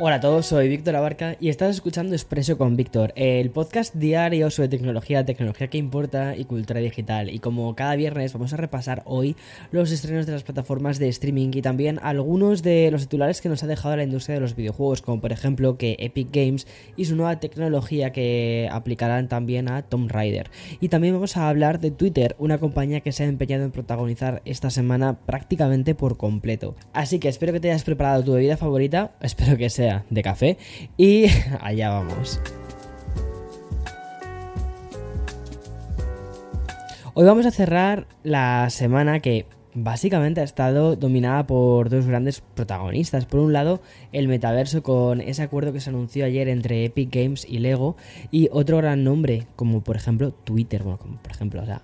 Hola a todos, soy Víctor Abarca y estás escuchando Expreso con Víctor, el podcast diario sobre tecnología, tecnología que importa y cultura digital. Y como cada viernes vamos a repasar hoy los estrenos de las plataformas de streaming y también algunos de los titulares que nos ha dejado la industria de los videojuegos, como por ejemplo que Epic Games y su nueva tecnología que aplicarán también a Tomb Raider. Y también vamos a hablar de Twitter, una compañía que se ha empeñado en protagonizar esta semana prácticamente por completo. Así que espero que te hayas preparado tu bebida favorita, espero que sea de café y allá vamos. Hoy vamos a cerrar la semana que básicamente ha estado dominada por dos grandes protagonistas. Por un lado, el metaverso con ese acuerdo que se anunció ayer entre Epic Games y Lego y otro gran nombre como por ejemplo Twitter, bueno, como por ejemplo, o sea,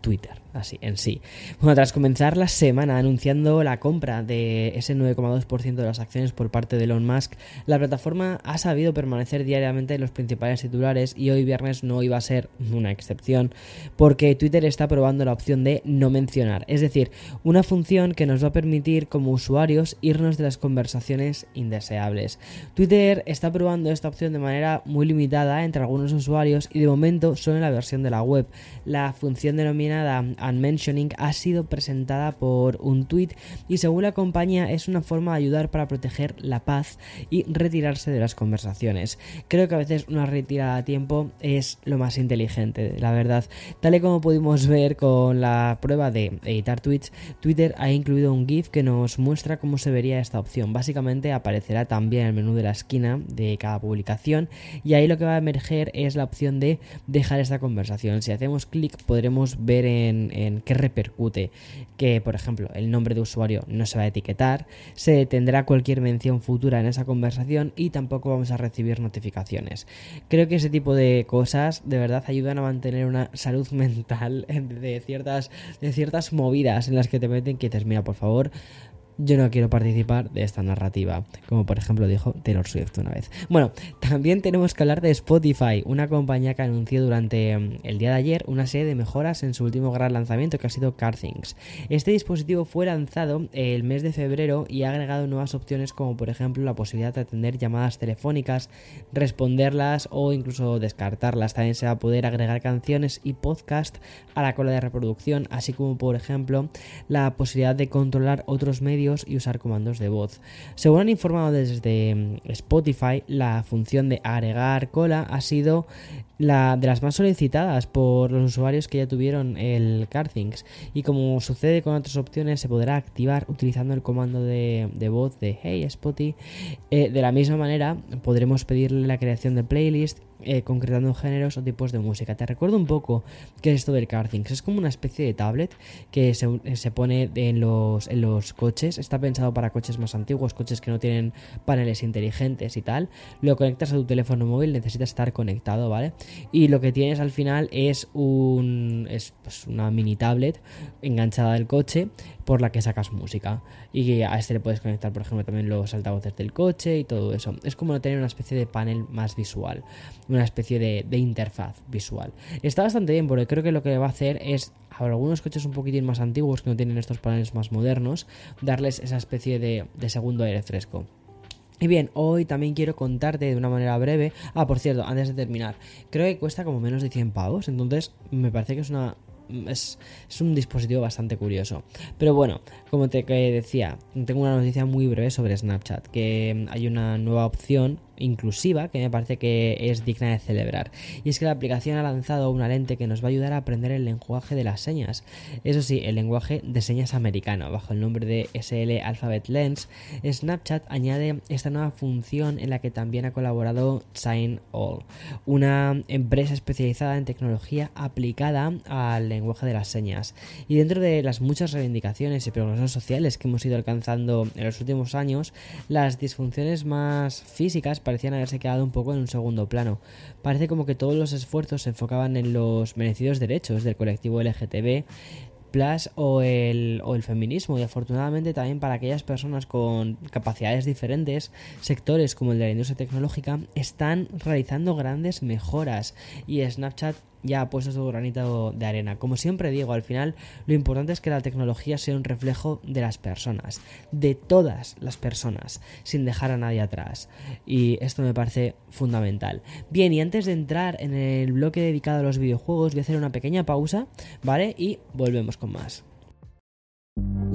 Twitter así en sí. Bueno, tras comenzar la semana anunciando la compra de ese 9,2% de las acciones por parte de Elon Musk, la plataforma ha sabido permanecer diariamente en los principales titulares y hoy viernes no iba a ser una excepción, porque Twitter está probando la opción de no mencionar, es decir, una función que nos va a permitir como usuarios irnos de las conversaciones indeseables. Twitter está probando esta opción de manera muy limitada entre algunos usuarios y de momento solo en la versión de la web. La función denominada Unmentioning ha sido presentada por un tweet y según la compañía es una forma de ayudar para proteger la paz y retirarse de las conversaciones. Creo que a veces una retirada a tiempo es lo más inteligente, la verdad. Tal y como pudimos ver con la prueba de editar tweets, Twitter ha incluido un GIF que nos muestra cómo se vería esta opción. Básicamente aparecerá también el menú de la esquina de cada publicación y ahí lo que va a emerger es la opción de dejar esta conversación. Si hacemos clic podremos ver en, en qué repercute. Que, por ejemplo, el nombre de usuario no se va a etiquetar, se detendrá cualquier mención futura en esa conversación y tampoco vamos a recibir notificaciones. Creo que ese tipo de cosas de verdad ayudan a mantener una salud mental de ciertas, de ciertas movidas en las que te meten que dices, mira, por favor, yo no quiero participar de esta narrativa, como por ejemplo dijo Taylor Swift una vez. Bueno, también tenemos que hablar de Spotify, una compañía que anunció durante mm, el día de ayer una serie de mejoras en su último gran lanzamiento que ha sido CarThings. Este dispositivo fue lanzado el mes de febrero y ha agregado nuevas opciones como por ejemplo la posibilidad de atender llamadas telefónicas, responderlas o incluso descartarlas. También se va a poder agregar canciones y podcast a la cola de reproducción, así como por ejemplo la posibilidad de controlar otros medios y usar comandos de voz. Según han informado desde mm, Spotify, la función de agregar cola ha sido la de las más solicitadas por los usuarios que ya tuvieron el CarThings y como sucede con otras opciones se podrá activar utilizando el comando de, voz de Hey Spotify eh, de la misma manera podremos pedirle la creación de playlist eh, concretando géneros o tipos de música. Te recuerdo un poco qué es esto del CarThings. Es como una especie de tablet que se, se, pone en los, en los coches. Está pensado para coches más antiguos, coches que no tienen paneles inteligentes y tal. Lo conectas a tu teléfono móvil, necesitas estar conectado, ¿vale? Y lo que tienes al final es, un, es pues, una mini tablet enganchada al coche por la que sacas música. Y a este le puedes conectar, por ejemplo, también los altavoces del coche y todo eso. Es como tener una especie de panel más visual, una especie de, interfaz visual. Está bastante bien porque creo que lo que va a hacer es a algunos coches un poquitín más antiguos que no tienen estos paneles más modernos, darles esa especie de, de segundo aire fresco. Y bien, hoy también quiero contarte de una manera breve. Ah, por cierto, antes de terminar, creo que cuesta como menos de 100 pavos, entonces me parece que es una es, un dispositivo bastante curioso. Pero bueno, como te decía, tengo una noticia muy breve sobre Snapchat, que hay una nueva opción inclusiva que me parece que es digna de celebrar. Y es que la aplicación ha lanzado una lente que nos va a ayudar a aprender el lenguaje de las señas. Eso sí, el lenguaje de señas americano, bajo el nombre de SL Alphabet Lens. Snapchat añade esta nueva función en la que también ha colaborado Sign All, una empresa especializada en tecnología aplicada al lenguaje de las señas. Y dentro de las muchas reivindicaciones y progresos sociales que hemos ido alcanzando en los últimos años, las disfunciones más físicas parecían haberse quedado un poco en un segundo plano. Parece como que todos los esfuerzos se enfocaban en los merecidos derechos del colectivo LGTB Plus o el, o el feminismo y afortunadamente también para aquellas personas con capacidades diferentes, sectores como el de la industria tecnológica están realizando grandes mejoras y Snapchat ya ha puesto su granito de arena. Como siempre digo, al final lo importante es que la tecnología sea un reflejo de las personas, de todas las personas, sin dejar a nadie atrás. Y esto me parece fundamental. Bien, y antes de entrar en el bloque dedicado a los videojuegos, voy a hacer una pequeña pausa, ¿vale? Y volvemos con más.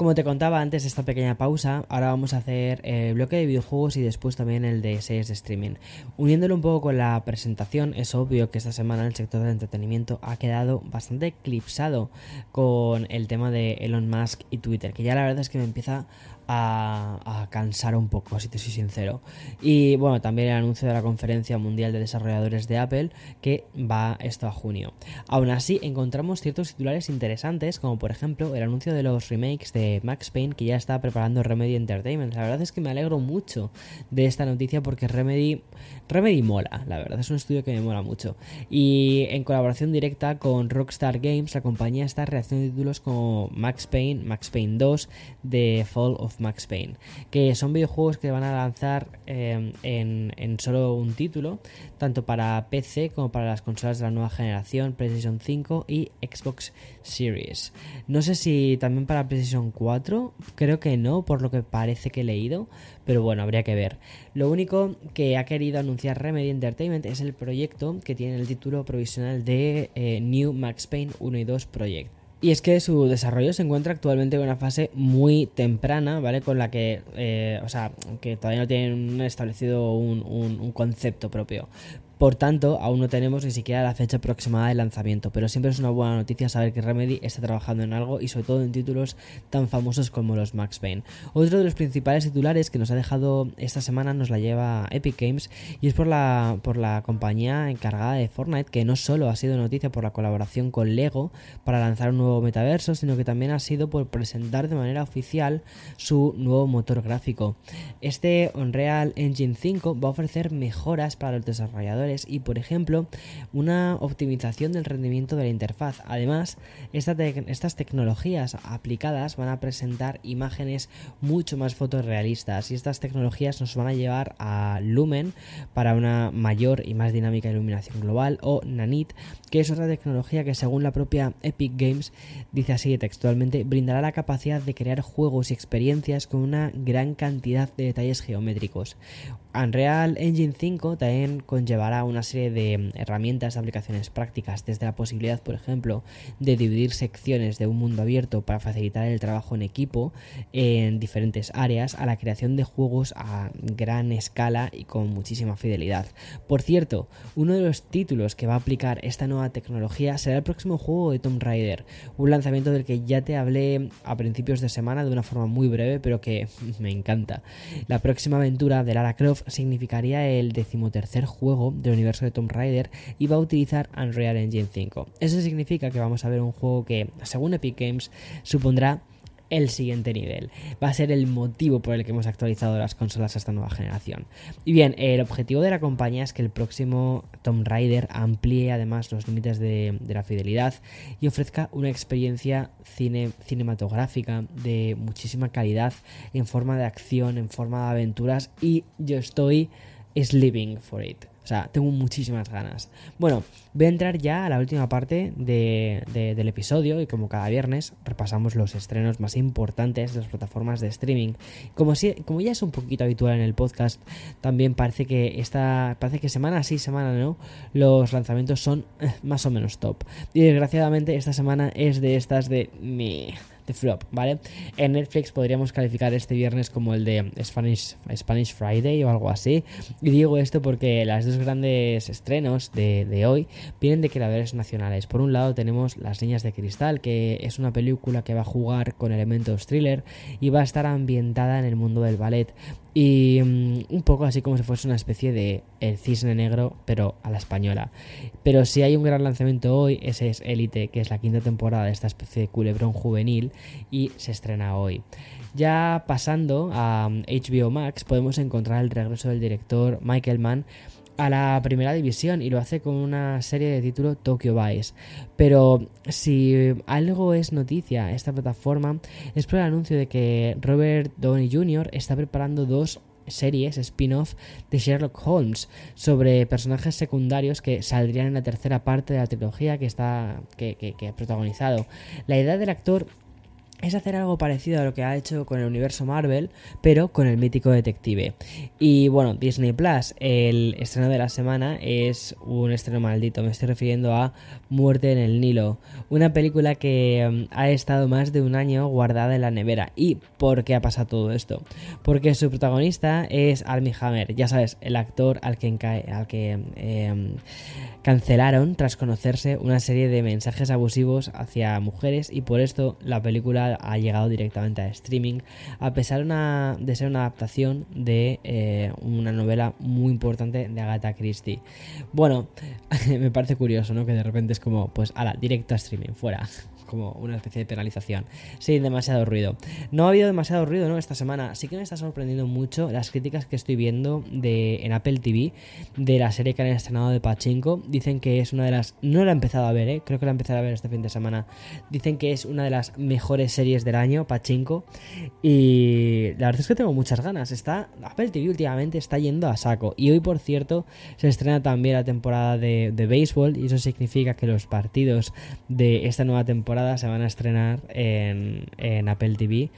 Como te contaba antes esta pequeña pausa, ahora vamos a hacer el bloque de videojuegos y después también el de series de streaming. Uniéndolo un poco con la presentación, es obvio que esta semana el sector del entretenimiento ha quedado bastante eclipsado con el tema de Elon Musk y Twitter, que ya la verdad es que me empieza a, cansar un poco, si te soy sincero. Y bueno, también el anuncio de la Conferencia Mundial de Desarrolladores de Apple, que va esto a junio. Aún así, encontramos ciertos titulares interesantes, como por ejemplo el anuncio de los remakes de Max Payne que ya está preparando Remedy Entertainment. La verdad es que me alegro mucho de esta noticia porque Remedy, Remedy mola, la verdad, es un estudio que me mola mucho. Y en colaboración directa con Rockstar Games, la compañía está reaccionando títulos como Max Payne, Max Payne 2, The Fall of Max Payne, que son videojuegos que van a lanzar em, en, solo un título, tanto para PC como para las consolas de la nueva generación, PlayStation 5 y Xbox Series. No sé si también para PlayStation 4, creo que no, por lo que parece que he leído, pero bueno, habría que ver. Lo único que ha querido anunciar Remedy Entertainment es el proyecto que tiene el título provisional de eh, New Max Payne 1 y 2 Project. Y es que su desarrollo se encuentra actualmente en una fase muy temprana, ¿vale? Con la que, eh, o sea, que todavía no tienen establecido un, un concepto propio. Por tanto, aún no tenemos ni siquiera la fecha aproximada de lanzamiento, pero siempre es una buena noticia saber que Remedy está trabajando en algo y sobre todo en títulos tan famosos como los Max Payne. Otro de los principales titulares que nos ha dejado esta semana nos la lleva Epic Games y es por la, por la compañía encargada de Fortnite que no solo ha sido noticia por la colaboración con Lego para lanzar un nuevo metaverso, sino que también ha sido por presentar de manera oficial su nuevo motor gráfico. Este Unreal Engine 5 va a ofrecer mejoras para los desarrolladores y, por ejemplo, una optimización del rendimiento de la interfaz. Además, estas tecnologías aplicadas van a presentar imágenes mucho más fotorrealistas y estas tecnologías nos van a llevar a Lumen para una mayor y más dinámica iluminación global o Nanit, que es otra tecnología que según la propia Epic Games dice así textualmente brindará la capacidad de crear juegos y experiencias con una gran cantidad de detalles geométricos. Unreal Engine 5 también conllevará una serie de herramientas de aplicaciones prácticas, desde la posibilidad, por ejemplo, de dividir secciones de un mundo abierto para facilitar el trabajo en equipo en diferentes áreas, a la creación de juegos a gran escala y con muchísima fidelidad. Por cierto, uno de los títulos que va a aplicar esta nueva tecnología será el próximo juego de Tomb Raider, un lanzamiento del que ya te hablé a principios de semana de una forma muy breve, pero que me encanta. La próxima aventura de Lara Croft significaría el decimotercer juego del universo de Tomb Raider y va a utilizar Unreal Engine 5. Eso significa que vamos a ver un juego que, según Epic Games, supondrá el siguiente nivel. Va a ser el motivo por el que hemos actualizado las consolas a esta nueva generación. Y bien, el objetivo de la compañía es que el próximo Tomb Raider amplíe además los límites de, la fidelidad y ofrezca una experiencia cine, cinematográfica de muchísima calidad en forma de acción, en forma de aventuras y yo estoy is living for it. O sea, tengo muchísimas ganas. Bueno, voy a entrar ya a la última parte del episodio y como cada viernes repasamos los estrenos más importantes de las plataformas de streaming. Como, si, como ya es un poquito habitual en el podcast, también parece que esta, parece que semana sí, semana no, los lanzamientos son eh, más o menos top. Y desgraciadamente esta semana es de estas de... Mi flop, ¿vale? En Netflix podríamos calificar este viernes como el de Spanish, Spanish Friday o algo así. Y digo esto porque las dos grandes estrenos de, de hoy vienen de creadores nacionales. Por un lado tenemos Las Niñas de Cristal, que es una película que va a jugar con elementos thriller y va a estar ambientada en el mundo del ballet. Y mm, un poco así como si fuese una especie de El Cisne Negro, pero a la española. Pero si hay un gran lanzamiento hoy, ese es Elite, que es la quinta temporada de esta especie de culebrón juvenil y se estrena hoy. Ya pasando a HBO mm, Max, podemos encontrar el regreso del director Michael Mann a la primera división y lo hace con una serie de título Tokyo Vice. Pero si algo es noticia esta plataforma es por el anuncio de que Robert Downey Jr. está preparando dos series spin-off de Sherlock Holmes sobre personajes secundarios que saldrían en la tercera parte de la trilogía que está que, que ha protagonizado. La idea del actor es hacer algo parecido a lo que ha hecho con el universo Marvel, pero con el mítico detective. Y bueno, Disney Plus, el estreno de la semana es un estreno maldito, me estoy refiriendo a Muerte en el Nilo, una película que mm, ha estado más de un año guardada en la nevera. ¿Y por qué ha pasado todo esto? Porque su protagonista es Armie Hammer, ya sabes, el actor al que, al que em, cancelaron tras conocerse una serie de mensajes abusivos hacia mujeres y por esto la película ha llegado directamente a streaming a pesar de ser una adaptación de eh, una novela muy importante de Agatha Christie. Bueno, me parece curioso, ¿no? Que de repente es como, pues, ala, directo a streaming, fuera como una especie de penalización sin demasiado ruido. No ha habido demasiado ruido, ¿no? Esta semana sí que me está sorprendiendo mucho las críticas que estoy viendo de, en Apple TV de la serie que han estrenado de Pachinko. Dicen que es una de las... No la he empezado a ver, ¿eh? Creo que la he empezado a ver este fin de semana. Dicen que es una de las mejores series del año, Pachinko. Y la verdad es que tengo muchas ganas. Está... Apple TV últimamente está yendo a saco. Y hoy, por cierto, se estrena también la temporada de, de béisbol. Y eso significa que los partidos de esta nueva temporada se van a estrenar en, Apple TV,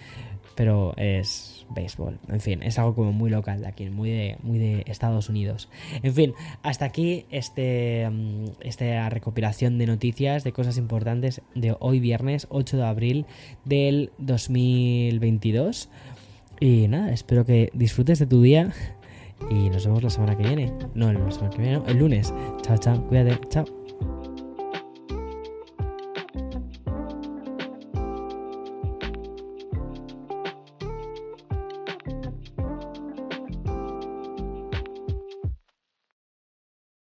pero es béisbol. En fin, es algo como muy local de aquí, muy de, muy de Estados Unidos. En fin, hasta aquí este, mm, esta recopilación de noticias, de cosas importantes de hoy viernes 8 de abril del 2022. Y nada, espero que disfrutes de tu día y nos vemos la semana que viene. No, la semana que viene, el lunes. Chao, chao, cuídate, chao.